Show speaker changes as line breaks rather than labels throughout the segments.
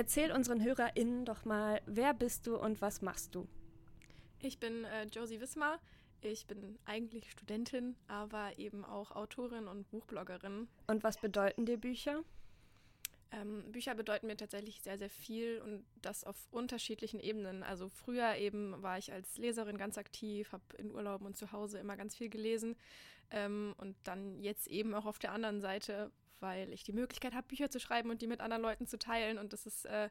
Erzähl unseren HörerInnen doch mal, wer bist du und was machst du?
Ich bin äh, Josie Wismar. Ich bin eigentlich Studentin, aber eben auch Autorin und Buchbloggerin.
Und was bedeuten dir Bücher?
Ähm, Bücher bedeuten mir tatsächlich sehr, sehr viel und das auf unterschiedlichen Ebenen. Also früher eben war ich als Leserin ganz aktiv, habe in Urlauben und zu Hause immer ganz viel gelesen ähm, und dann jetzt eben auch auf der anderen Seite, weil ich die Möglichkeit habe, Bücher zu schreiben und die mit anderen Leuten zu teilen und das ist äh,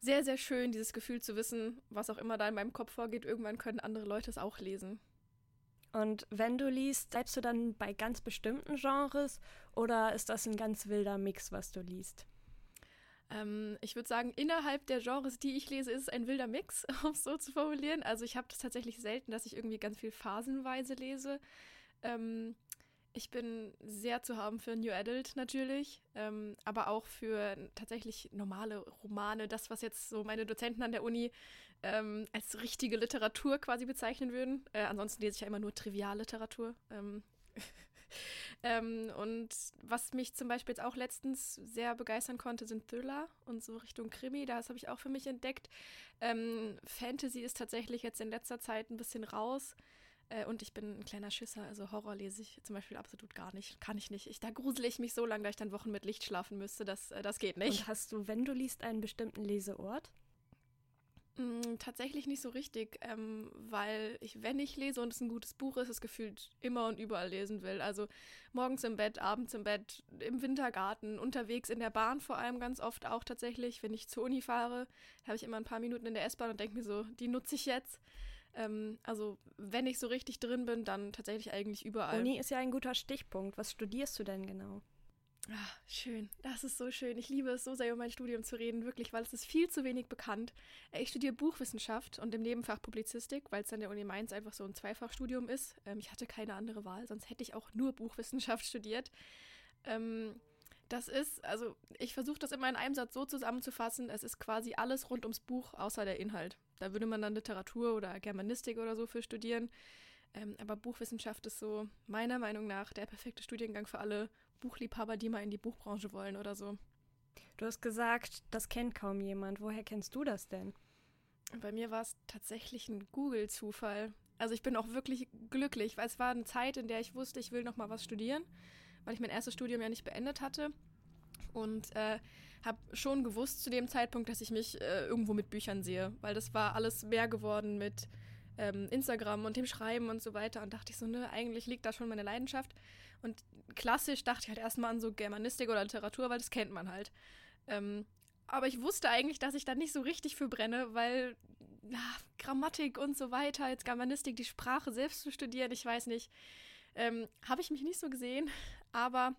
sehr, sehr schön, dieses Gefühl zu wissen, was auch immer da in meinem Kopf vorgeht, irgendwann können andere Leute es auch lesen.
Und wenn du liest, bleibst du dann bei ganz bestimmten Genres oder ist das ein ganz wilder Mix, was du liest?
Ähm, ich würde sagen, innerhalb der Genres, die ich lese, ist es ein wilder Mix, um es so zu formulieren. Also ich habe das tatsächlich selten, dass ich irgendwie ganz viel phasenweise lese. Ähm, ich bin sehr zu haben für New Adult natürlich, ähm, aber auch für tatsächlich normale Romane, das, was jetzt so meine Dozenten an der Uni ähm, als richtige Literatur quasi bezeichnen würden. Äh, ansonsten lese ich ja immer nur Trivialliteratur. Ähm, ähm, und was mich zum Beispiel jetzt auch letztens sehr begeistern konnte, sind Thriller und so Richtung Krimi. Das habe ich auch für mich entdeckt. Ähm, Fantasy ist tatsächlich jetzt in letzter Zeit ein bisschen raus. Äh, und ich bin ein kleiner Schisser, also Horror lese ich zum Beispiel absolut gar nicht. Kann ich nicht. Ich, da grusele ich mich so lange, dass ich dann Wochen mit Licht schlafen müsste. Das, äh, das geht nicht.
Und hast du, wenn du liest, einen bestimmten Leseort?
Mm, tatsächlich nicht so richtig, ähm, weil ich, wenn ich lese und es ein gutes Buch ist, es gefühlt immer und überall lesen will. Also morgens im Bett, abends im Bett, im Wintergarten, unterwegs in der Bahn vor allem ganz oft auch tatsächlich. Wenn ich zur Uni fahre, habe ich immer ein paar Minuten in der S-Bahn und denke mir so, die nutze ich jetzt. Ähm, also wenn ich so richtig drin bin, dann tatsächlich eigentlich überall.
Uni ist ja ein guter Stichpunkt. Was studierst du denn genau?
Ach, schön. Das ist so schön. Ich liebe es so sehr, über mein Studium zu reden, wirklich, weil es ist viel zu wenig bekannt. Äh, ich studiere Buchwissenschaft und im Nebenfach Publizistik, weil es an der Uni Mainz einfach so ein Zweifachstudium ist. Ähm, ich hatte keine andere Wahl, sonst hätte ich auch nur Buchwissenschaft studiert. Ähm, das ist, also ich versuche das immer in einem Satz so zusammenzufassen, es ist quasi alles rund ums Buch, außer der Inhalt. Da würde man dann Literatur oder Germanistik oder so für studieren. Ähm, aber Buchwissenschaft ist so meiner Meinung nach der perfekte Studiengang für alle Buchliebhaber, die mal in die Buchbranche wollen oder so.
Du hast gesagt, das kennt kaum jemand. Woher kennst du das denn?
Bei mir war es tatsächlich ein Google-Zufall. Also ich bin auch wirklich glücklich, weil es war eine Zeit, in der ich wusste, ich will noch mal was studieren, weil ich mein erstes Studium ja nicht beendet hatte und äh, habe schon gewusst zu dem Zeitpunkt, dass ich mich äh, irgendwo mit Büchern sehe, weil das war alles mehr geworden mit ähm, Instagram und dem Schreiben und so weiter. Und dachte ich so, ne, eigentlich liegt da schon meine Leidenschaft. Und klassisch dachte ich halt erstmal an so Germanistik oder Literatur, weil das kennt man halt. Ähm, aber ich wusste eigentlich, dass ich da nicht so richtig für brenne, weil ja, Grammatik und so weiter, jetzt Germanistik, die Sprache selbst zu studieren, ich weiß nicht, ähm, habe ich mich nicht so gesehen. Aber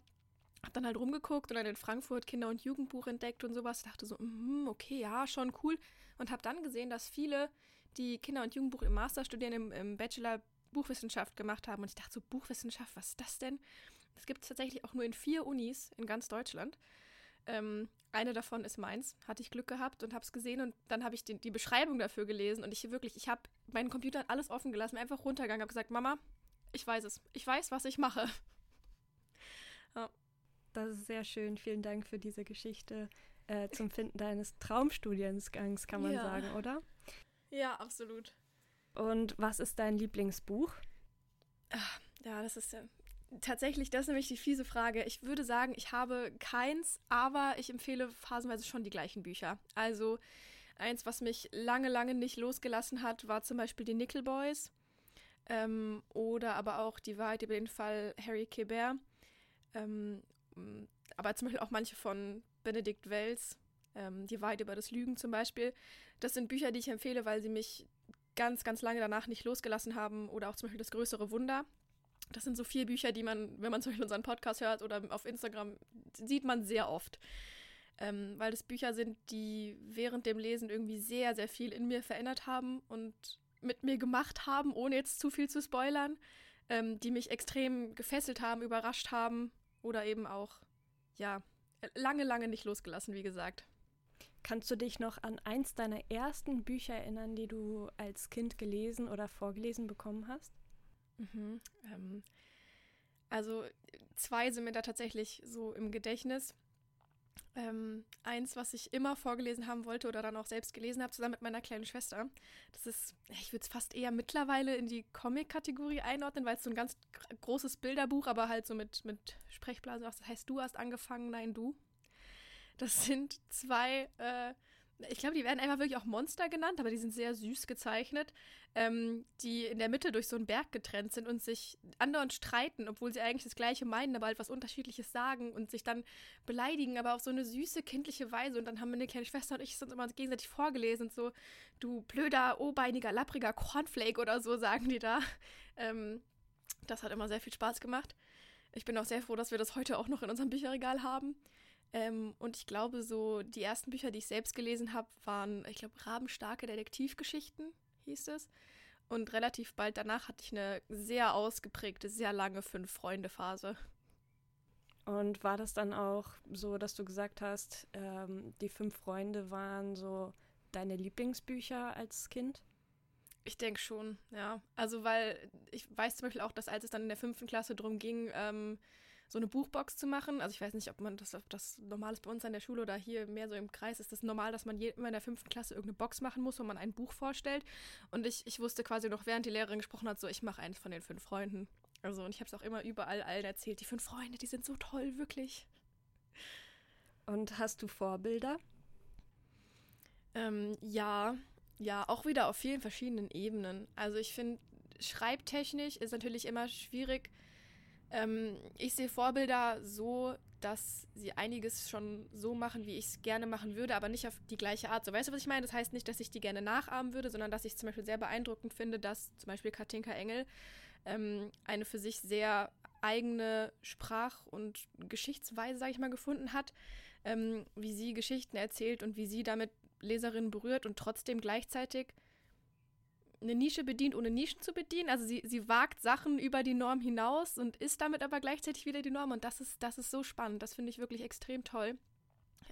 hab dann halt rumgeguckt und dann in Frankfurt Kinder- und Jugendbuch entdeckt und sowas. Dachte so, mm, okay, ja, schon cool. Und habe dann gesehen, dass viele, die Kinder- und Jugendbuch im Master studieren, im, im Bachelor Buchwissenschaft gemacht haben. Und ich dachte so, Buchwissenschaft, was ist das denn? Das gibt es tatsächlich auch nur in vier Unis in ganz Deutschland. Ähm, eine davon ist Mainz, hatte ich Glück gehabt und habe es gesehen und dann habe ich die, die Beschreibung dafür gelesen und ich wirklich, ich habe meinen Computer alles offen gelassen, einfach runtergegangen, habe gesagt, Mama, ich weiß es, ich weiß, was ich mache.
Ja. Das ist sehr schön. Vielen Dank für diese Geschichte äh, zum Finden deines Traumstudiengangs, kann man ja. sagen, oder?
Ja, absolut.
Und was ist dein Lieblingsbuch?
Ach, ja, das ist ja tatsächlich, das ist nämlich die fiese Frage. Ich würde sagen, ich habe keins, aber ich empfehle phasenweise schon die gleichen Bücher. Also eins, was mich lange, lange nicht losgelassen hat, war zum Beispiel die Nickel Boys ähm, oder aber auch die Wahrheit über den Fall Harry Kebert. Ähm, aber zum Beispiel auch manche von Benedikt Wells, ähm, Die Wahrheit über das Lügen zum Beispiel. Das sind Bücher, die ich empfehle, weil sie mich ganz, ganz lange danach nicht losgelassen haben oder auch zum Beispiel Das größere Wunder. Das sind so vier Bücher, die man, wenn man zum Beispiel unseren Podcast hört oder auf Instagram, sieht man sehr oft. Ähm, weil das Bücher sind, die während dem Lesen irgendwie sehr, sehr viel in mir verändert haben und mit mir gemacht haben, ohne jetzt zu viel zu spoilern, ähm, die mich extrem gefesselt haben, überrascht haben oder eben auch, ja, lange, lange nicht losgelassen, wie gesagt.
Kannst du dich noch an eins deiner ersten Bücher erinnern, die du als Kind gelesen oder vorgelesen bekommen hast?
Mhm, ähm, also zwei sind mir da tatsächlich so im Gedächtnis. Ähm, eins, was ich immer vorgelesen haben wollte oder dann auch selbst gelesen habe, zusammen mit meiner kleinen Schwester. Das ist, ich würde es fast eher mittlerweile in die Comic-Kategorie einordnen, weil es so ein ganz großes Bilderbuch, aber halt so mit, mit Sprechblasen. Das heißt, du hast angefangen, nein, du. Das sind zwei äh, ich glaube, die werden einfach wirklich auch Monster genannt, aber die sind sehr süß gezeichnet, ähm, die in der Mitte durch so einen Berg getrennt sind und sich andauernd streiten, obwohl sie eigentlich das Gleiche meinen, aber halt was Unterschiedliches sagen und sich dann beleidigen, aber auf so eine süße, kindliche Weise. Und dann haben meine kleine Schwester und ich uns immer gegenseitig vorgelesen und so, du blöder, obeiniger, lappriger Cornflake oder so, sagen die da. Ähm, das hat immer sehr viel Spaß gemacht. Ich bin auch sehr froh, dass wir das heute auch noch in unserem Bücherregal haben. Ähm, und ich glaube, so die ersten Bücher, die ich selbst gelesen habe, waren, ich glaube, rabenstarke Detektivgeschichten, hieß es. Und relativ bald danach hatte ich eine sehr ausgeprägte, sehr lange Fünf-Freunde-Phase.
Und war das dann auch so, dass du gesagt hast, ähm, die fünf Freunde waren so deine Lieblingsbücher als Kind?
Ich denke schon, ja. Also, weil ich weiß zum Beispiel auch, dass als es dann in der fünften Klasse drum ging, ähm, so eine Buchbox zu machen. Also ich weiß nicht, ob man das, ob das normal ist bei uns an der Schule oder hier mehr so im Kreis. Ist das normal, dass man je, immer in der fünften Klasse irgendeine Box machen muss, wo man ein Buch vorstellt? Und ich, ich wusste quasi noch, während die Lehrerin gesprochen hat, so, ich mache eins von den fünf Freunden. Also, und ich habe es auch immer überall allen erzählt. Die fünf Freunde, die sind so toll, wirklich.
Und hast du Vorbilder?
Ähm, ja, ja, auch wieder auf vielen verschiedenen Ebenen. Also ich finde, schreibtechnisch ist natürlich immer schwierig, ähm, ich sehe Vorbilder so, dass sie einiges schon so machen, wie ich es gerne machen würde, aber nicht auf die gleiche Art. So, weißt du, was ich meine? Das heißt nicht, dass ich die gerne nachahmen würde, sondern dass ich zum Beispiel sehr beeindruckend finde, dass zum Beispiel Katinka Engel ähm, eine für sich sehr eigene Sprach- und Geschichtsweise, sage ich mal, gefunden hat, ähm, wie sie Geschichten erzählt und wie sie damit Leserinnen berührt und trotzdem gleichzeitig eine Nische bedient, ohne Nischen zu bedienen. Also sie, sie wagt Sachen über die Norm hinaus und ist damit aber gleichzeitig wieder die Norm. Und das ist, das ist so spannend. Das finde ich wirklich extrem toll.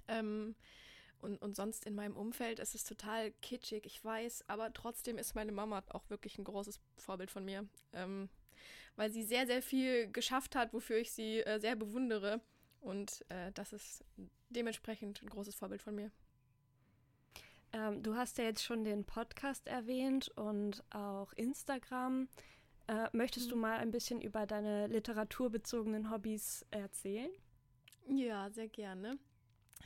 Ähm, und, und sonst in meinem Umfeld ist es total kitschig, ich weiß, aber trotzdem ist meine Mama auch wirklich ein großes Vorbild von mir. Ähm, weil sie sehr, sehr viel geschafft hat, wofür ich sie äh, sehr bewundere. Und äh, das ist dementsprechend ein großes Vorbild von mir.
Ähm, du hast ja jetzt schon den Podcast erwähnt und auch Instagram. Äh, möchtest mhm. du mal ein bisschen über deine literaturbezogenen Hobbys erzählen?
Ja, sehr gerne.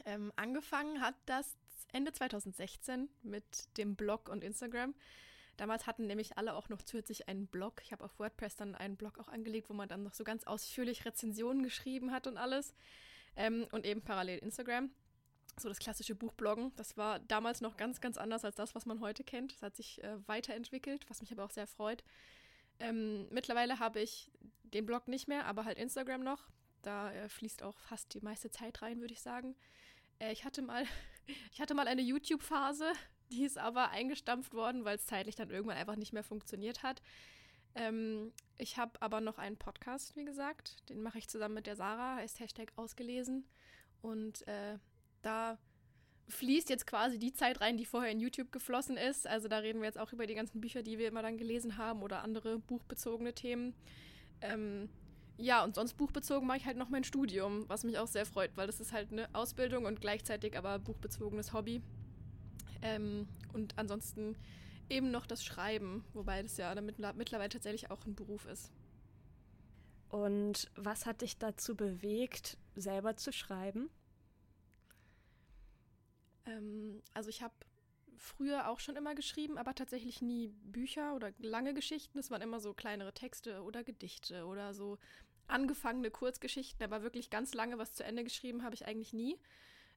Ähm, angefangen hat das Ende 2016 mit dem Blog und Instagram. Damals hatten nämlich alle auch noch zusätzlich einen Blog. Ich habe auf WordPress dann einen Blog auch angelegt, wo man dann noch so ganz ausführlich Rezensionen geschrieben hat und alles. Ähm, und eben parallel Instagram so das klassische Buchbloggen. Das war damals noch ganz, ganz anders als das, was man heute kennt. Das hat sich äh, weiterentwickelt, was mich aber auch sehr freut. Ähm, mittlerweile habe ich den Blog nicht mehr, aber halt Instagram noch. Da äh, fließt auch fast die meiste Zeit rein, würde ich sagen. Äh, ich hatte mal, ich hatte mal eine YouTube-Phase, die ist aber eingestampft worden, weil es zeitlich dann irgendwann einfach nicht mehr funktioniert hat. Ähm, ich habe aber noch einen Podcast, wie gesagt. Den mache ich zusammen mit der Sarah, heißt Hashtag ausgelesen. Und äh, da fließt jetzt quasi die Zeit rein, die vorher in YouTube geflossen ist. Also da reden wir jetzt auch über die ganzen Bücher, die wir immer dann gelesen haben oder andere buchbezogene Themen. Ähm, ja, und sonst buchbezogen mache ich halt noch mein Studium, was mich auch sehr freut, weil das ist halt eine Ausbildung und gleichzeitig aber buchbezogenes Hobby. Ähm, und ansonsten eben noch das Schreiben, wobei das ja damit mittlerweile tatsächlich auch ein Beruf ist.
Und was hat dich dazu bewegt, selber zu schreiben?
Ähm, also ich habe früher auch schon immer geschrieben, aber tatsächlich nie Bücher oder lange Geschichten. Es waren immer so kleinere Texte oder Gedichte oder so angefangene Kurzgeschichten, aber wirklich ganz lange was zu Ende geschrieben habe ich eigentlich nie.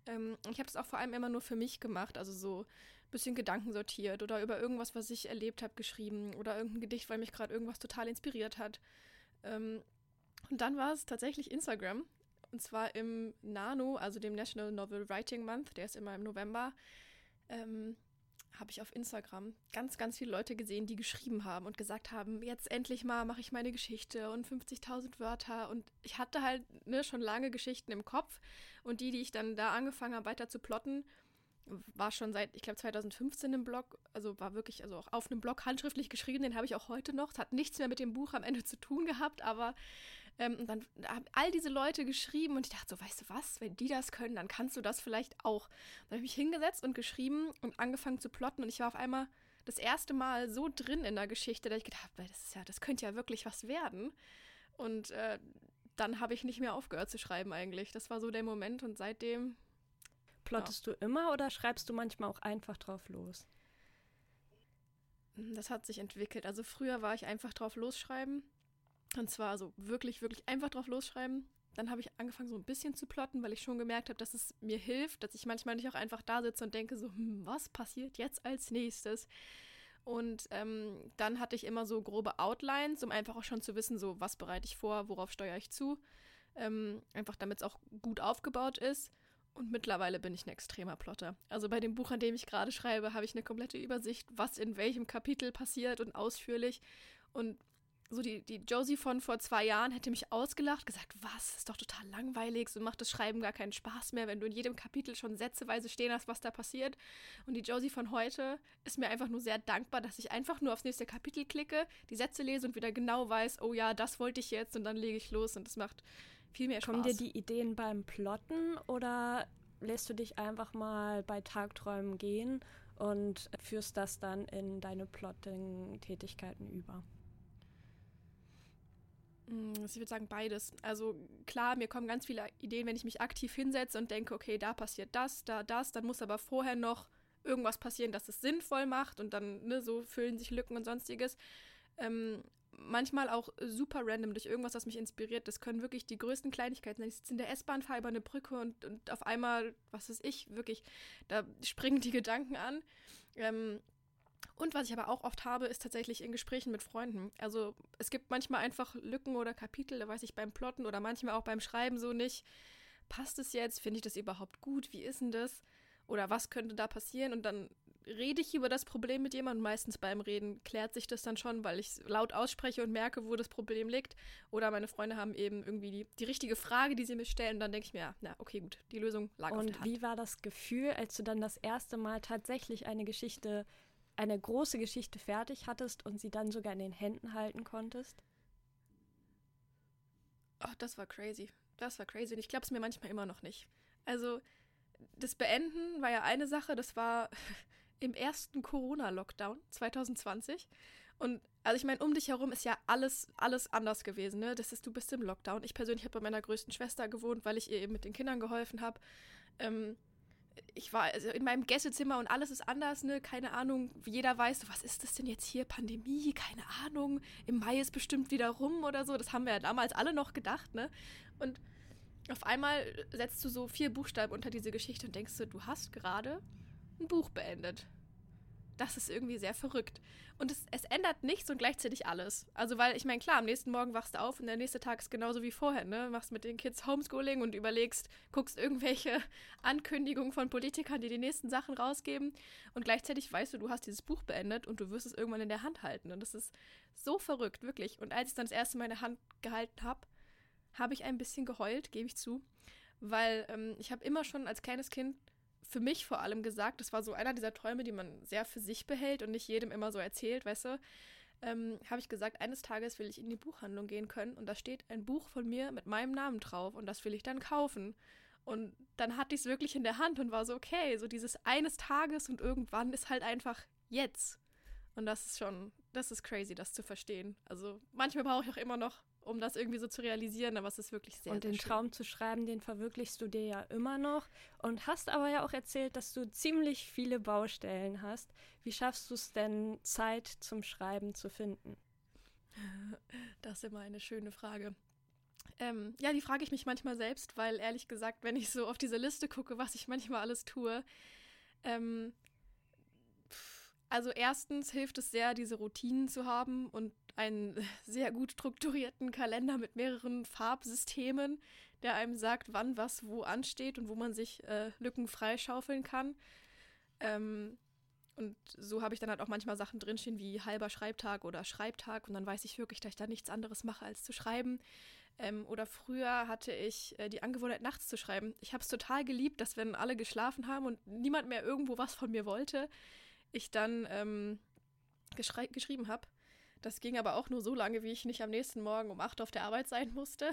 Ähm, ich habe es auch vor allem immer nur für mich gemacht, also so ein bisschen Gedanken sortiert oder über irgendwas, was ich erlebt habe, geschrieben oder irgendein Gedicht, weil mich gerade irgendwas total inspiriert hat. Ähm, und dann war es tatsächlich Instagram. Und zwar im NaNo, also dem National Novel Writing Month, der ist immer im November, ähm, habe ich auf Instagram ganz, ganz viele Leute gesehen, die geschrieben haben und gesagt haben, jetzt endlich mal mache ich meine Geschichte und 50.000 Wörter. Und ich hatte halt ne, schon lange Geschichten im Kopf. Und die, die ich dann da angefangen habe, weiter zu plotten, war schon seit, ich glaube, 2015 im Blog, also war wirklich, also auch auf einem Blog handschriftlich geschrieben, den habe ich auch heute noch. Es hat nichts mehr mit dem Buch am Ende zu tun gehabt, aber Ähm, und dann haben all diese Leute geschrieben und ich dachte so, weißt du was, wenn die das können, dann kannst du das vielleicht auch. Dann habe ich mich hingesetzt und geschrieben und angefangen zu plotten und ich war auf einmal das erste Mal so drin in der Geschichte, dass ich gedacht habe, das ist ja, das könnte ja wirklich was werden. Und äh, dann habe ich nicht mehr aufgehört zu schreiben eigentlich. Das war so der Moment und seitdem.
Plottest ja. du immer oder schreibst du manchmal auch einfach drauf los?
Das hat sich entwickelt. Also früher war ich einfach drauf losschreiben. Und zwar so wirklich, wirklich einfach drauf losschreiben. Dann habe ich angefangen, so ein bisschen zu plotten, weil ich schon gemerkt habe, dass es mir hilft, dass ich manchmal nicht auch einfach da sitze und denke, so, hm, was passiert jetzt als nächstes? Und ähm, dann hatte ich immer so grobe Outlines, um einfach auch schon zu wissen, so, was bereite ich vor, worauf steuere ich zu. Ähm, einfach damit es auch gut aufgebaut ist. Und mittlerweile bin ich ein extremer Plotter. Also bei dem Buch, an dem ich gerade schreibe, habe ich eine komplette Übersicht, was in welchem Kapitel passiert und ausführlich. Und so die, die Josie von vor zwei Jahren hätte mich ausgelacht, gesagt, was, ist doch total langweilig, so macht das Schreiben gar keinen Spaß mehr, wenn du in jedem Kapitel schon sätzeweise stehen hast, was da passiert. Und die Josie von heute ist mir einfach nur sehr dankbar, dass ich einfach nur aufs nächste Kapitel klicke, die Sätze lese und wieder genau weiß, oh ja, das wollte ich jetzt und dann lege ich los und das macht viel mehr Spaß.
Kommen dir die Ideen beim Plotten oder lässt du dich einfach mal bei Tagträumen gehen und führst das dann in deine Plotting-Tätigkeiten über?
Ich würde sagen beides. Also klar, mir kommen ganz viele Ideen, wenn ich mich aktiv hinsetze und denke, okay, da passiert das, da das, dann muss aber vorher noch irgendwas passieren, dass es sinnvoll macht und dann ne, so füllen sich Lücken und sonstiges. Ähm, manchmal auch super random durch irgendwas, was mich inspiriert. Das können wirklich die größten Kleinigkeiten sein. Ich sitze in der S-Bahn, fahre über eine Brücke und, und auf einmal, was weiß ich, wirklich, da springen die Gedanken an. Ähm, und was ich aber auch oft habe, ist tatsächlich in Gesprächen mit Freunden. Also es gibt manchmal einfach Lücken oder Kapitel, da weiß ich beim Plotten oder manchmal auch beim Schreiben so nicht, passt es jetzt, finde ich das überhaupt gut, wie ist denn das? Oder was könnte da passieren? Und dann rede ich über das Problem mit jemandem. Meistens beim Reden klärt sich das dann schon, weil ich laut ausspreche und merke, wo das Problem liegt. Oder meine Freunde haben eben irgendwie die, die richtige Frage, die sie mir stellen. Und dann denke ich mir, ja, na, okay, gut, die Lösung lag
und
auf der
Hand. Und wie war das Gefühl, als du dann das erste Mal tatsächlich eine Geschichte eine große Geschichte fertig hattest und sie dann sogar in den Händen halten konntest?
Ach, das war crazy. Das war crazy. Und ich glaube es mir manchmal immer noch nicht. Also, das Beenden war ja eine Sache, das war im ersten Corona-Lockdown 2020. Und also ich meine, um dich herum ist ja alles, alles anders gewesen, ne? Das ist, du bist im Lockdown. Ich persönlich habe bei meiner größten Schwester gewohnt, weil ich ihr eben mit den Kindern geholfen habe. Ähm, ich war also in meinem Gästezimmer und alles ist anders, ne? Keine Ahnung. Jeder weiß, was ist das denn jetzt hier? Pandemie? Keine Ahnung. Im Mai ist bestimmt wieder rum oder so. Das haben wir ja damals alle noch gedacht, ne? Und auf einmal setzt du so vier Buchstaben unter diese Geschichte und denkst du, du hast gerade ein Buch beendet das ist irgendwie sehr verrückt. Und es, es ändert nichts und gleichzeitig alles. Also, weil ich meine, klar, am nächsten Morgen wachst du auf und der nächste Tag ist genauso wie vorher, ne? Machst mit den Kids Homeschooling und überlegst, guckst irgendwelche Ankündigungen von Politikern, die die nächsten Sachen rausgeben. Und gleichzeitig weißt du, du hast dieses Buch beendet und du wirst es irgendwann in der Hand halten. Und das ist so verrückt, wirklich. Und als ich dann das erste Mal in der Hand gehalten habe, habe ich ein bisschen geheult, gebe ich zu. Weil ähm, ich habe immer schon als kleines Kind für mich vor allem gesagt, das war so einer dieser Träume, die man sehr für sich behält und nicht jedem immer so erzählt, weißt du, ähm, habe ich gesagt, eines Tages will ich in die Buchhandlung gehen können und da steht ein Buch von mir mit meinem Namen drauf und das will ich dann kaufen. Und dann hatte ich es wirklich in der Hand und war so, okay, so dieses eines Tages und irgendwann ist halt einfach jetzt. Und das ist schon, das ist crazy, das zu verstehen. Also manchmal brauche ich auch immer noch um das irgendwie so zu realisieren, aber es ist wirklich sehr
Und den
sehr schön.
Traum zu schreiben, den verwirklichst du dir ja immer noch und hast aber ja auch erzählt, dass du ziemlich viele Baustellen hast. Wie schaffst du es denn, Zeit zum Schreiben zu finden?
Das ist immer eine schöne Frage. Ähm, ja, die frage ich mich manchmal selbst, weil ehrlich gesagt, wenn ich so auf diese Liste gucke, was ich manchmal alles tue, ähm, also erstens hilft es sehr, diese Routinen zu haben und einen sehr gut strukturierten Kalender mit mehreren Farbsystemen, der einem sagt, wann was wo ansteht und wo man sich äh, Lücken freischaufeln kann. Ähm, und so habe ich dann halt auch manchmal Sachen drinstehen wie halber Schreibtag oder Schreibtag und dann weiß ich wirklich, dass ich da nichts anderes mache als zu schreiben. Ähm, oder früher hatte ich äh, die Angewohnheit, nachts zu schreiben. Ich habe es total geliebt, dass wenn alle geschlafen haben und niemand mehr irgendwo was von mir wollte, ich dann ähm, geschrieben habe. Das ging aber auch nur so lange, wie ich nicht am nächsten Morgen um 8 auf der Arbeit sein musste.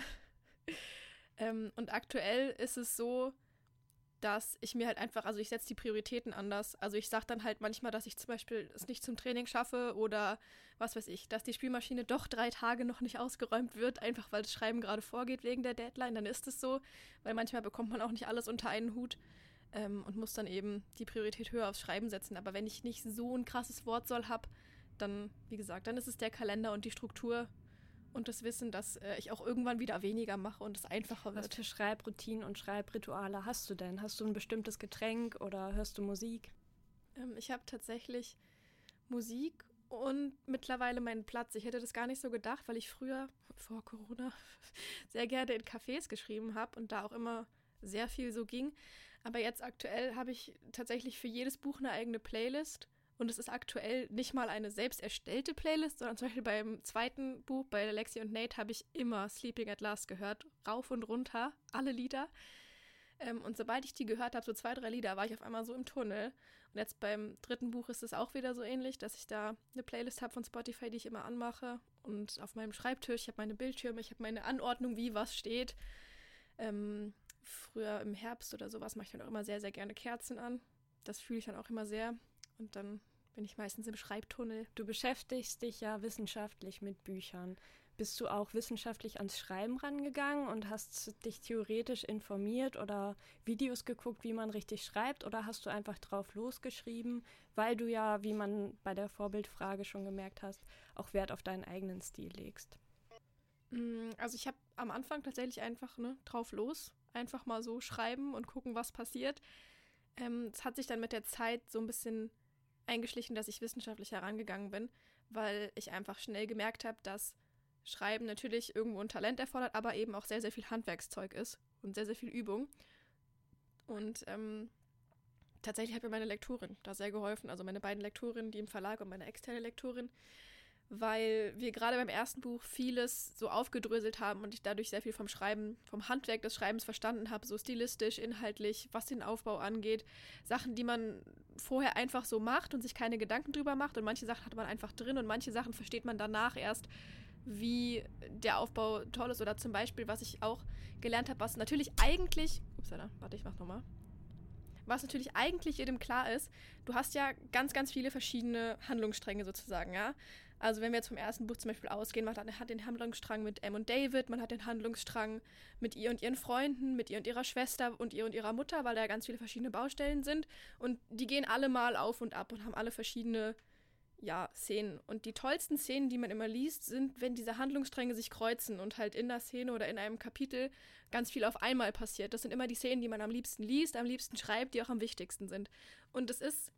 ähm, und aktuell ist es so, dass ich mir halt einfach, also ich setze die Prioritäten anders. Also ich sage dann halt manchmal, dass ich zum Beispiel es nicht zum Training schaffe oder was weiß ich, dass die Spielmaschine doch drei Tage noch nicht ausgeräumt wird, einfach weil das Schreiben gerade vorgeht wegen der Deadline. Dann ist es so, weil manchmal bekommt man auch nicht alles unter einen Hut ähm, und muss dann eben die Priorität höher aufs Schreiben setzen. Aber wenn ich nicht so ein krasses Wortsoll habe, dann, wie gesagt, dann ist es der Kalender und die Struktur, und das Wissen, dass äh, ich auch irgendwann wieder weniger mache und es einfacher wird.
Was für Schreibroutinen und Schreibrituale hast du denn? Hast du ein bestimmtes Getränk oder hörst du Musik?
Ähm, ich habe tatsächlich Musik und mittlerweile meinen Platz. Ich hätte das gar nicht so gedacht, weil ich früher, vor Corona, sehr gerne in Cafés geschrieben habe und da auch immer sehr viel so ging. Aber jetzt aktuell habe ich tatsächlich für jedes Buch eine eigene Playlist und es ist aktuell nicht mal eine selbst erstellte Playlist, sondern zum Beispiel beim zweiten Buch, bei Lexi und Nate, habe ich immer Sleeping at Last gehört. Rauf und runter, alle Lieder. Ähm, und sobald ich die gehört habe, so zwei, drei Lieder, war ich auf einmal so im Tunnel. Und jetzt beim dritten Buch ist es auch wieder so ähnlich, dass ich da eine Playlist habe von Spotify, die ich immer anmache. Und auf meinem Schreibtisch, ich habe meine Bildschirme, ich habe meine Anordnung, wie was steht. Ähm, früher im Herbst oder sowas mache ich dann auch immer sehr, sehr gerne Kerzen an. Das fühle ich dann auch immer sehr. Und dann bin ich meistens im Schreibtunnel.
Du beschäftigst dich ja wissenschaftlich mit Büchern. Bist du auch wissenschaftlich ans Schreiben rangegangen und hast dich theoretisch informiert oder Videos geguckt, wie man richtig schreibt? Oder hast du einfach drauf losgeschrieben, weil du ja, wie man bei der Vorbildfrage schon gemerkt hast, auch Wert auf deinen eigenen Stil legst?
Mm, also ich habe am Anfang tatsächlich einfach ne, drauf los, einfach mal so schreiben und gucken, was passiert. Ähm, es ähm, hat sich dann mit der Zeit so ein bisschen eingeschlichen, dass ich wissenschaftlich herangegangen bin, weil ich einfach schnell gemerkt habe, dass Schreiben natürlich irgendwo ein Talent erfordert, aber eben auch sehr, sehr viel Handwerkszeug ist und sehr, sehr viel Übung. Und ähm, tatsächlich hat mir meine Lektorin da sehr geholfen, also meine beiden Lektorinnen, die im Verlag und meine externe Lektorin, weil wir gerade beim ersten Buch vieles so aufgedröselt haben und ich dadurch sehr viel vom Schreiben, vom Handwerk des Schreibens verstanden habe, so stilistisch, inhaltlich, was den Aufbau angeht. Sachen, die man vorher einfach so macht und sich keine Gedanken drüber macht und manche Sachen hat man einfach drin und manche Sachen versteht man danach erst, wie der Aufbau toll ist. Oder zum Beispiel, was ich auch gelernt habe, was natürlich eigentlich. Upsala, warte, ich mach nochmal was natürlich eigentlich jedem klar ist, du hast ja ganz, ganz viele verschiedene Handlungsstränge sozusagen, ja. Also wenn wir jetzt vom ersten Buch zum Beispiel ausgehen, man hat den Handlungsstrang mit Em und David, man hat den Handlungsstrang mit ihr und ihren Freunden, mit ihr und ihrer Schwester und ihr und ihrer Mutter, weil da ja ganz viele verschiedene Baustellen sind. Und die gehen alle mal auf und ab und haben alle verschiedene ja, Szenen. Und die tollsten Szenen, die man immer liest, sind, wenn diese Handlungsstränge sich kreuzen und halt in der Szene oder in einem Kapitel ganz viel auf einmal passiert. Das sind immer die Szenen, die man am liebsten liest, am liebsten schreibt, die auch am wichtigsten sind. Und es ist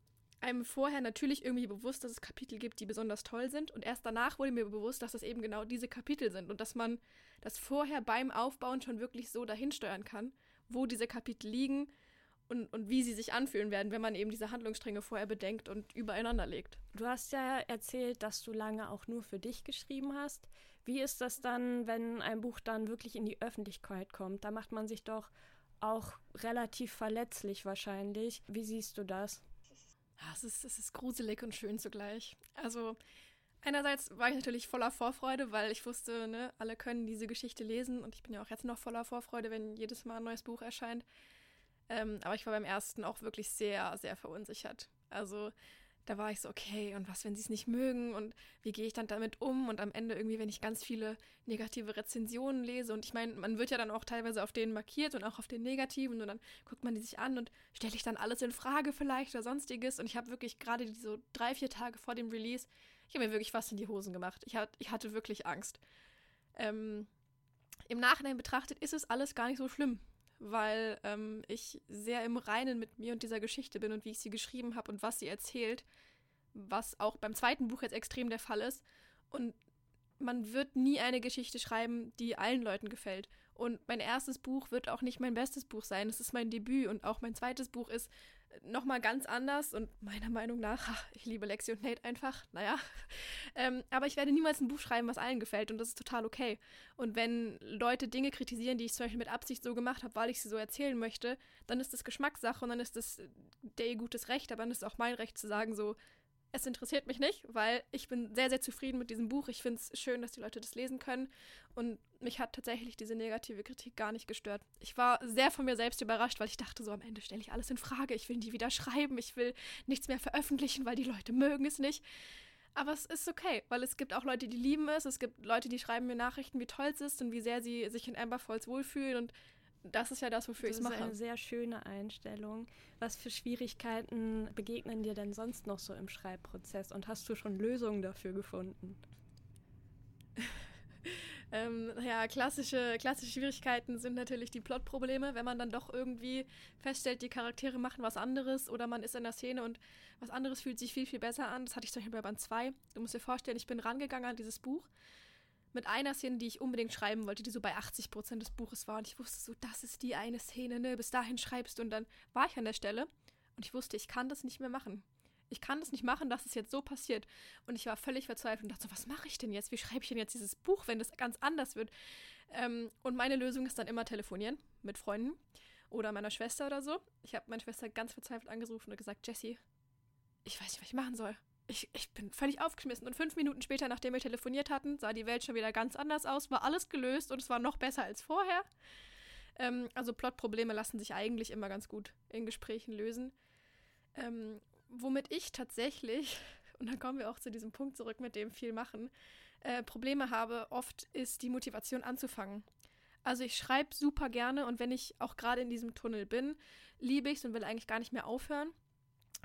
einem vorher natürlich irgendwie bewusst, dass es Kapitel gibt, die besonders toll sind. Und erst danach wurde mir bewusst, dass das eben genau diese Kapitel sind und dass man das vorher beim Aufbauen schon wirklich so dahin steuern kann, wo diese Kapitel liegen und, und wie sie sich anfühlen werden, wenn man eben diese Handlungsstränge vorher bedenkt und übereinander legt.
Du hast ja erzählt, dass du lange auch nur für dich geschrieben hast. Wie ist das dann, wenn ein Buch dann wirklich in die Öffentlichkeit kommt? Da macht man sich doch auch relativ verletzlich wahrscheinlich. Wie siehst du das?
Ja, es, ist, es ist gruselig und schön zugleich. Also einerseits war ich natürlich voller Vorfreude, weil ich wusste, ne, alle können diese Geschichte lesen und ich bin ja auch jetzt noch voller Vorfreude, wenn jedes Mal ein neues Buch erscheint. Ähm, aber ich war beim ersten auch wirklich sehr, sehr verunsichert. Also da war ich so, okay, und was, wenn sie es nicht mögen und wie gehe ich dann damit um? Und am Ende irgendwie, wenn ich ganz viele negative Rezensionen lese und ich meine, man wird ja dann auch teilweise auf denen markiert und auch auf den negativen und dann guckt man die sich an und stelle ich dann alles in Frage vielleicht oder sonstiges und ich habe wirklich gerade so drei, vier Tage vor dem Release, ich habe mir wirklich fast in die Hosen gemacht. Ich, hat, ich hatte wirklich Angst. Ähm, Im Nachhinein betrachtet ist es alles gar nicht so schlimm, weil ähm, ich sehr im Reinen mit mir und dieser Geschichte bin und wie ich sie geschrieben habe und was sie erzählt, was auch beim zweiten Buch jetzt extrem der Fall ist. Und man wird nie eine Geschichte schreiben, die allen Leuten gefällt. Und mein erstes Buch wird auch nicht mein bestes Buch sein. Es ist mein Debüt und auch mein zweites Buch ist nochmal ganz anders und meiner Meinung nach, ach, ich liebe Lexi und Nate einfach, naja. Ähm, aber ich werde niemals ein Buch schreiben, was allen gefällt und das ist total okay. Und wenn Leute Dinge kritisieren, die ich zum Beispiel mit Absicht so gemacht habe, weil ich sie so erzählen möchte, dann ist das Geschmackssache und dann ist das der ihr gutes Recht, aber dann ist es auch mein Recht zu sagen, so, es interessiert mich nicht, weil ich bin sehr, sehr zufrieden mit diesem Buch. Ich finde es schön, dass die Leute das lesen können. Und mich hat tatsächlich diese negative Kritik gar nicht gestört. Ich war sehr von mir selbst überrascht, weil ich dachte, so am Ende stelle ich alles in Frage. Ich will die wieder schreiben. Ich will nichts mehr veröffentlichen, weil die Leute mögen es nicht. Aber es ist okay, weil es gibt auch Leute, die lieben es. Es gibt Leute, die schreiben mir Nachrichten, wie toll es ist und wie sehr sie sich in Amber Falls wohlfühlen. Und das ist ja das, wofür ich es mache. Das ist
eine sehr schöne Einstellung. Was für Schwierigkeiten begegnen dir denn sonst noch so im Schreibprozess und hast du schon Lösungen dafür gefunden?
ähm, ja, klassische, klassische Schwierigkeiten sind natürlich die Plotprobleme, wenn man dann doch irgendwie feststellt, die Charaktere machen was anderes oder man ist in der Szene und was anderes fühlt sich viel, viel besser an. Das hatte ich zum Beispiel bei Band 2. Du musst dir vorstellen, ich bin rangegangen an dieses Buch mit einer Szene, die ich unbedingt schreiben wollte, die so bei 80 Prozent des Buches war. Und ich wusste so, das ist die eine Szene, ne? Bis dahin schreibst du. Und dann war ich an der Stelle und ich wusste, ich kann das nicht mehr machen. Ich kann das nicht machen, dass es jetzt so passiert. Und ich war völlig verzweifelt und dachte so, was mache ich denn jetzt? Wie schreibe ich denn jetzt dieses Buch, wenn das ganz anders wird? Ähm, und meine Lösung ist dann immer telefonieren mit Freunden oder meiner Schwester oder so. Ich habe meine Schwester ganz verzweifelt angerufen und gesagt, Jessie, ich weiß nicht, was ich machen soll ich, ich bin völlig aufgeschmissen. Und fünf Minuten später, nachdem wir telefoniert hatten, sah die Welt schon wieder ganz anders aus, war alles gelöst und es war noch besser als vorher. Ähm, also Plotprobleme lassen sich eigentlich immer ganz gut in Gesprächen lösen. Ähm, womit ich tatsächlich, und dann kommen wir auch zu diesem Punkt zurück, mit dem viel machen, äh, Probleme habe, oft ist die Motivation anzufangen. Also ich schreibe super gerne und wenn ich auch gerade in diesem Tunnel bin, liebe ich es und will eigentlich gar nicht mehr aufhören.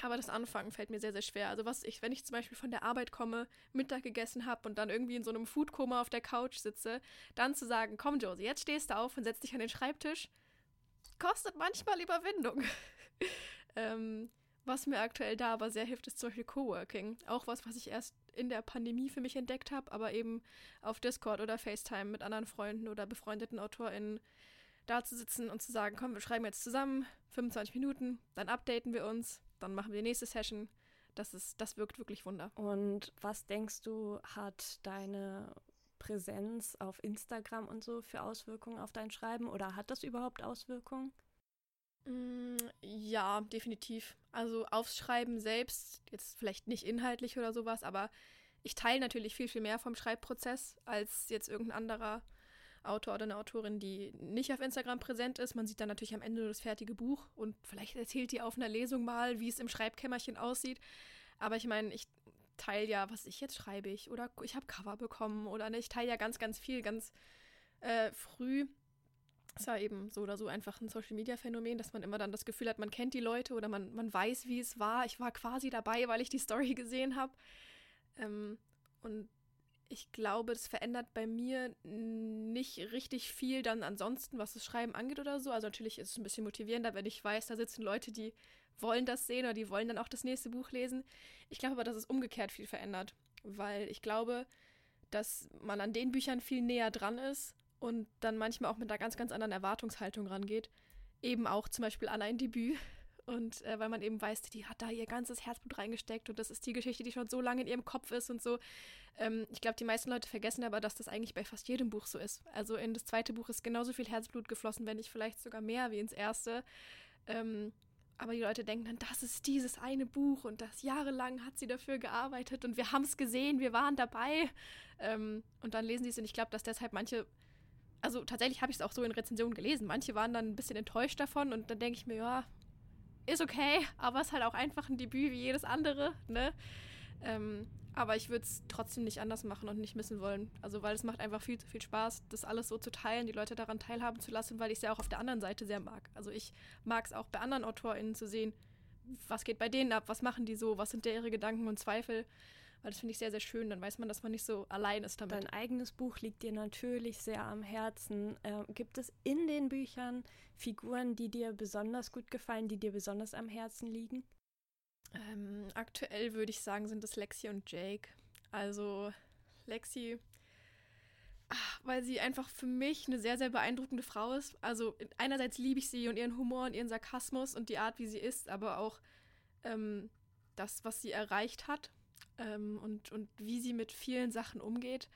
Aber das Anfangen fällt mir sehr, sehr schwer. Also was ich, wenn ich zum Beispiel von der Arbeit komme, Mittag gegessen habe und dann irgendwie in so einem Foodkoma auf der Couch sitze, dann zu sagen, komm Josie, jetzt stehst du auf und setzt dich an den Schreibtisch, kostet manchmal Überwindung. ähm, was mir aktuell da aber sehr hilft, ist zum Beispiel Coworking. Auch was, was ich erst in der Pandemie für mich entdeckt habe, aber eben auf Discord oder FaceTime mit anderen Freunden oder befreundeten AutorInnen da zu sitzen und zu sagen, komm, wir schreiben jetzt zusammen 25 Minuten, dann updaten wir uns, dann machen wir die nächste Session. Das, ist, das wirkt wirklich Wunder.
Und was denkst du, hat deine Präsenz auf Instagram und so für Auswirkungen auf dein Schreiben oder hat das überhaupt Auswirkungen?
Mm, ja, definitiv. Also aufs Schreiben selbst, jetzt vielleicht nicht inhaltlich oder sowas, aber ich teile natürlich viel, viel mehr vom Schreibprozess als jetzt irgendein anderer Autor oder eine Autorin, die nicht auf Instagram präsent ist. Man sieht dann natürlich am Ende nur das fertige Buch und vielleicht erzählt die auf einer Lesung mal, wie es im Schreibkämmerchen aussieht. Aber ich meine, ich teile ja, was ich jetzt schreibe ich oder ich habe Cover bekommen oder ne, ich teile ja ganz, ganz viel, ganz äh, früh. Es war eben so oder so einfach ein Social-Media-Phänomen, dass man immer dann das Gefühl hat, man kennt die Leute oder man, man weiß, wie es war. Ich war quasi dabei, weil ich die Story gesehen habe. Ähm, und ich glaube, das verändert bei mir nicht richtig viel dann ansonsten, was das Schreiben angeht oder so. Also natürlich ist es ein bisschen motivierender, wenn ich weiß, da sitzen Leute, die wollen das sehen oder die wollen dann auch das nächste Buch lesen. Ich glaube aber, dass es umgekehrt viel verändert, weil ich glaube, dass man an den Büchern viel näher dran ist und dann manchmal auch mit einer ganz, ganz anderen Erwartungshaltung rangeht. Eben auch zum Beispiel an ein Debüt, und äh, weil man eben weiß, die hat da ihr ganzes Herzblut reingesteckt und das ist die Geschichte, die schon so lange in ihrem Kopf ist und so. Ähm, ich glaube, die meisten Leute vergessen aber, dass das eigentlich bei fast jedem Buch so ist. Also in das zweite Buch ist genauso viel Herzblut geflossen, wenn nicht vielleicht sogar mehr wie ins erste. Ähm, aber die Leute denken dann, das ist dieses eine Buch und das jahrelang hat sie dafür gearbeitet und wir haben es gesehen, wir waren dabei. Ähm, und dann lesen sie es und ich glaube, dass deshalb manche also tatsächlich habe ich es auch so in Rezensionen gelesen. Manche waren dann ein bisschen enttäuscht davon und dann denke ich mir, ja, ist okay, aber es ist halt auch einfach ein Debüt wie jedes andere, ne? Ähm, aber ich würde es trotzdem nicht anders machen und nicht missen wollen. Also, weil es macht einfach viel zu viel Spaß, das alles so zu teilen, die Leute daran teilhaben zu lassen, weil ich es ja auch auf der anderen Seite sehr mag. Also, ich mag es auch bei anderen AutorInnen zu sehen, was geht bei denen ab, was machen die so, was sind ihre Gedanken und Zweifel. Weil das finde ich sehr, sehr schön. Dann weiß man, dass man nicht so allein ist damit.
Dein eigenes Buch liegt dir natürlich sehr am Herzen. Ähm, gibt es in den Büchern Figuren, die dir besonders gut gefallen, die dir besonders am Herzen liegen?
Ähm, aktuell würde ich sagen, sind es Lexi und Jake. Also Lexi, ach, weil sie einfach für mich eine sehr, sehr beeindruckende Frau ist. Also einerseits liebe ich sie und ihren Humor und ihren Sarkasmus und die Art, wie sie ist, aber auch ähm, das, was sie erreicht hat ähm, und, und wie sie mit vielen Sachen umgeht.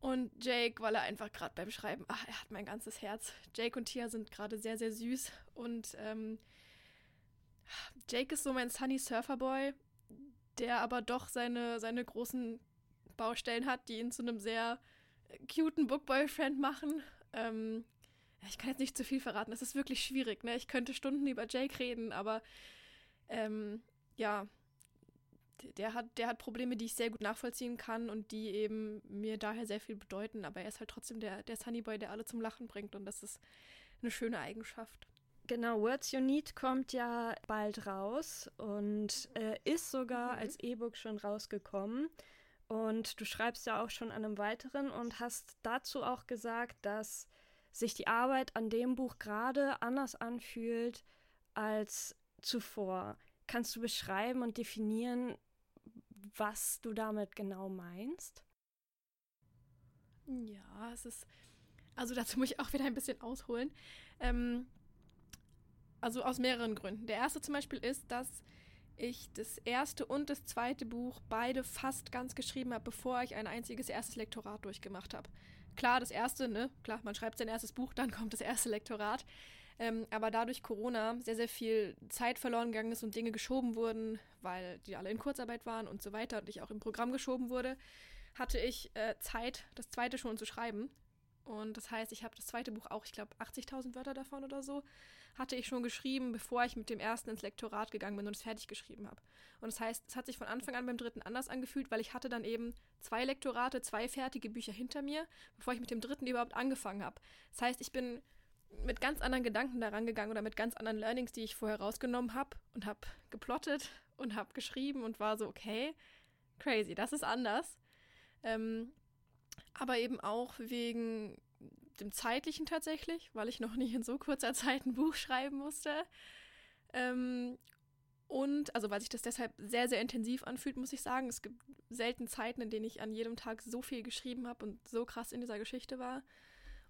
Und Jake, weil er einfach gerade beim Schreiben, ach, er hat mein ganzes Herz. Jake und Tia sind gerade sehr, sehr süß. Und ähm, Jake ist so mein Sunny Surfer Boy, der aber doch seine, seine großen Baustellen hat, die ihn zu einem sehr cuten Book-Boyfriend machen. Ähm, ich kann jetzt nicht zu viel verraten, das ist wirklich schwierig. Ne? Ich könnte Stunden über Jake reden, aber ähm, ja, der hat, der hat Probleme, die ich sehr gut nachvollziehen kann und die eben mir daher sehr viel bedeuten. Aber er ist halt trotzdem der, der Sunnyboy, der alle zum Lachen bringt und das ist eine schöne Eigenschaft.
Genau, Words You Need kommt ja bald raus und äh, ist sogar mhm. als E-Book schon rausgekommen. Und du schreibst ja auch schon an einem weiteren und hast dazu auch gesagt, dass sich die Arbeit an dem Buch gerade anders anfühlt als zuvor. Kannst du beschreiben und definieren, was du damit genau meinst?
Ja, es ist. Also dazu muss ich auch wieder ein bisschen ausholen. Ähm, also aus mehreren Gründen. Der erste zum Beispiel ist, dass ich das erste und das zweite Buch beide fast ganz geschrieben habe, bevor ich ein einziges erstes Lektorat durchgemacht habe. Klar, das erste, ne? Klar, man schreibt sein erstes Buch, dann kommt das erste Lektorat. Ähm, aber dadurch Corona sehr, sehr viel Zeit verloren gegangen ist und Dinge geschoben wurden, weil die alle in Kurzarbeit waren und so weiter und ich auch im Programm geschoben wurde, hatte ich äh, Zeit, das zweite schon zu schreiben. Und das heißt, ich habe das zweite Buch auch, ich glaube, 80.000 Wörter davon oder so, hatte ich schon geschrieben, bevor ich mit dem ersten ins Lektorat gegangen bin und es fertig geschrieben habe. Und das heißt, es hat sich von Anfang an beim dritten anders angefühlt, weil ich hatte dann eben zwei Lektorate, zwei fertige Bücher hinter mir, bevor ich mit dem dritten überhaupt angefangen habe. Das heißt, ich bin mit ganz anderen Gedanken daran gegangen oder mit ganz anderen Learnings, die ich vorher rausgenommen habe und habe geplottet und habe geschrieben und war so, okay, crazy, das ist anders. Ähm, aber eben auch wegen dem zeitlichen tatsächlich, weil ich noch nicht in so kurzer Zeit ein Buch schreiben musste. Ähm, und, also weil sich das deshalb sehr, sehr intensiv anfühlt, muss ich sagen. Es gibt selten Zeiten, in denen ich an jedem Tag so viel geschrieben habe und so krass in dieser Geschichte war.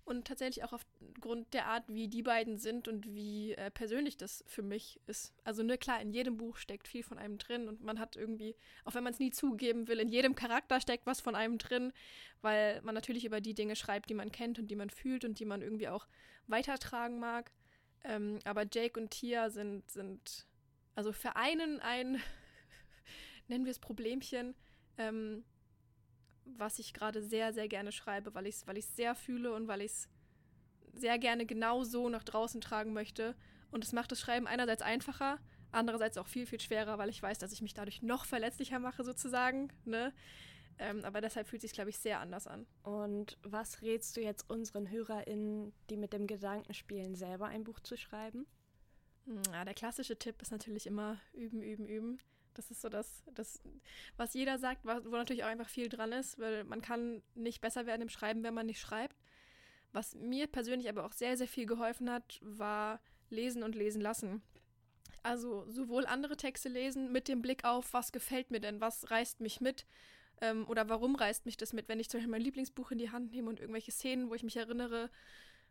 Und tatsächlich auch aufgrund der Art, wie die beiden sind und wie äh, persönlich das für mich ist. Also, ne, klar, in jedem Buch steckt viel von einem drin und man hat irgendwie, auch wenn man es nie zugeben will, in jedem Charakter steckt was von einem drin, weil man natürlich über die Dinge schreibt, die man kennt und die man fühlt und die man irgendwie auch weitertragen mag. Ähm, aber Jake und Tia sind, sind also vereinen ein, nennen wir es Problemchen, ähm, was ich gerade sehr, sehr gerne schreibe, weil ich es weil sehr fühle und weil ich es sehr gerne genau so nach draußen tragen möchte. Und es macht das Schreiben einerseits einfacher, andererseits auch viel, viel schwerer, weil ich weiß, dass ich mich dadurch noch verletzlicher mache, sozusagen. Ne? Ähm, aber deshalb fühlt es sich, glaube ich, sehr anders an.
Und was rätst du jetzt unseren HörerInnen, die mit dem Gedanken spielen, selber ein Buch zu schreiben?
Hm, ja, der klassische Tipp ist natürlich immer üben, üben, üben. Das ist so das, das, was jeder sagt, wo natürlich auch einfach viel dran ist, weil man kann nicht besser werden im Schreiben, wenn man nicht schreibt. Was mir persönlich aber auch sehr, sehr viel geholfen hat, war lesen und lesen lassen. Also sowohl andere Texte lesen mit dem Blick auf, was gefällt mir denn, was reißt mich mit ähm, oder warum reißt mich das mit, wenn ich zum Beispiel mein Lieblingsbuch in die Hand nehme und irgendwelche Szenen, wo ich mich erinnere,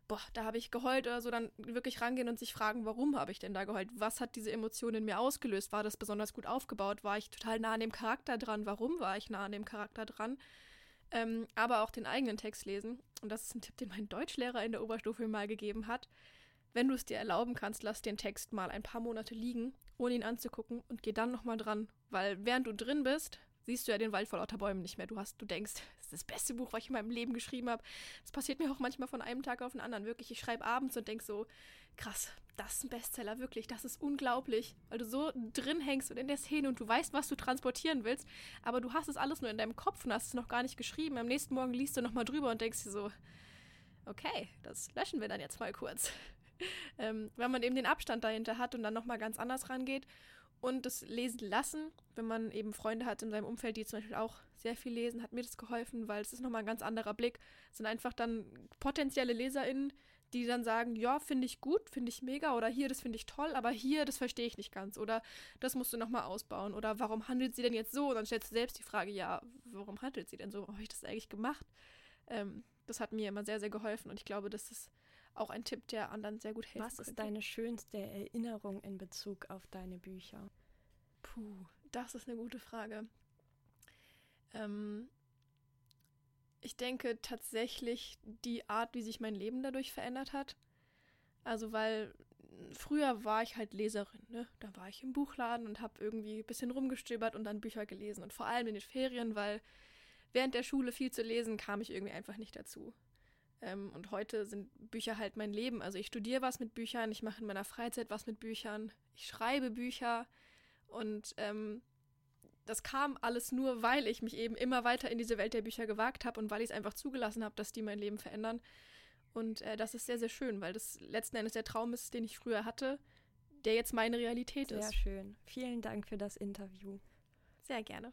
boah, da habe ich geheult oder so, dann wirklich rangehen und sich fragen, warum habe ich denn da geheult? Was hat diese Emotion in mir ausgelöst? War das besonders gut aufgebaut? War ich total nah an dem Charakter dran? Warum war ich nah an dem Charakter dran? Ähm, aber auch den eigenen Text lesen. Und das ist ein Tipp, den mein Deutschlehrer in der Oberstufe mal gegeben hat. Wenn du es dir erlauben kannst, lass den Text mal ein paar Monate liegen, ohne ihn anzugucken und geh dann nochmal dran. Weil während du drin bist, siehst du ja den Wald vor lauter Bäumen nicht mehr. Du hast, du denkst, das ist das beste Buch, was ich in meinem Leben geschrieben habe. Das passiert mir auch manchmal von einem Tag auf den anderen. Wirklich, ich schreibe abends und denk so, krass, das ist ein Bestseller, wirklich, das ist unglaublich, weil du so drin hängst und in der Szene und du weißt, was du transportieren willst, aber du hast es alles nur in deinem Kopf und hast es noch gar nicht geschrieben. Am nächsten Morgen liest du nochmal drüber und denkst dir so, okay, das löschen wir dann jetzt mal kurz. ähm, wenn man eben den Abstand dahinter hat und dann nochmal ganz anders rangeht und das Lesen lassen, wenn man eben Freunde hat in seinem Umfeld, die zum Beispiel auch sehr viel lesen, hat mir das geholfen, weil es ist nochmal ein ganz anderer Blick. Es sind einfach dann potenzielle LeserInnen, die dann sagen, ja, finde ich gut, finde ich mega oder hier, das finde ich toll, aber hier, das verstehe ich nicht ganz oder das musst du nochmal ausbauen oder warum handelt sie denn jetzt so? Und dann stellst du selbst die Frage, ja, warum handelt sie denn so? Warum habe ich das eigentlich gemacht? Ähm, das hat mir immer sehr, sehr geholfen und ich glaube, das ist auch ein Tipp, der anderen sehr gut hilft.
Was ist könnte. deine schönste Erinnerung in Bezug auf deine Bücher?
Puh, das ist eine gute Frage. Ähm, ich denke tatsächlich die Art, wie sich mein Leben dadurch verändert hat. Also weil früher war ich halt Leserin, ne? Da war ich im Buchladen und habe irgendwie ein bisschen rumgestöbert und dann Bücher gelesen. Und vor allem in den Ferien, weil während der Schule viel zu lesen, kam ich irgendwie einfach nicht dazu. Ähm, und heute sind Bücher halt mein Leben. Also ich studiere was mit Büchern, ich mache in meiner Freizeit was mit Büchern, ich schreibe Bücher und ähm, das kam alles nur, weil ich mich eben immer weiter in diese Welt der Bücher gewagt habe und weil ich es einfach zugelassen habe, dass die mein Leben verändern. Und äh, das ist sehr, sehr schön, weil das letzten Endes der Traum ist, den ich früher hatte, der jetzt meine Realität
sehr
ist.
Sehr schön. Vielen Dank für das Interview.
Sehr gerne.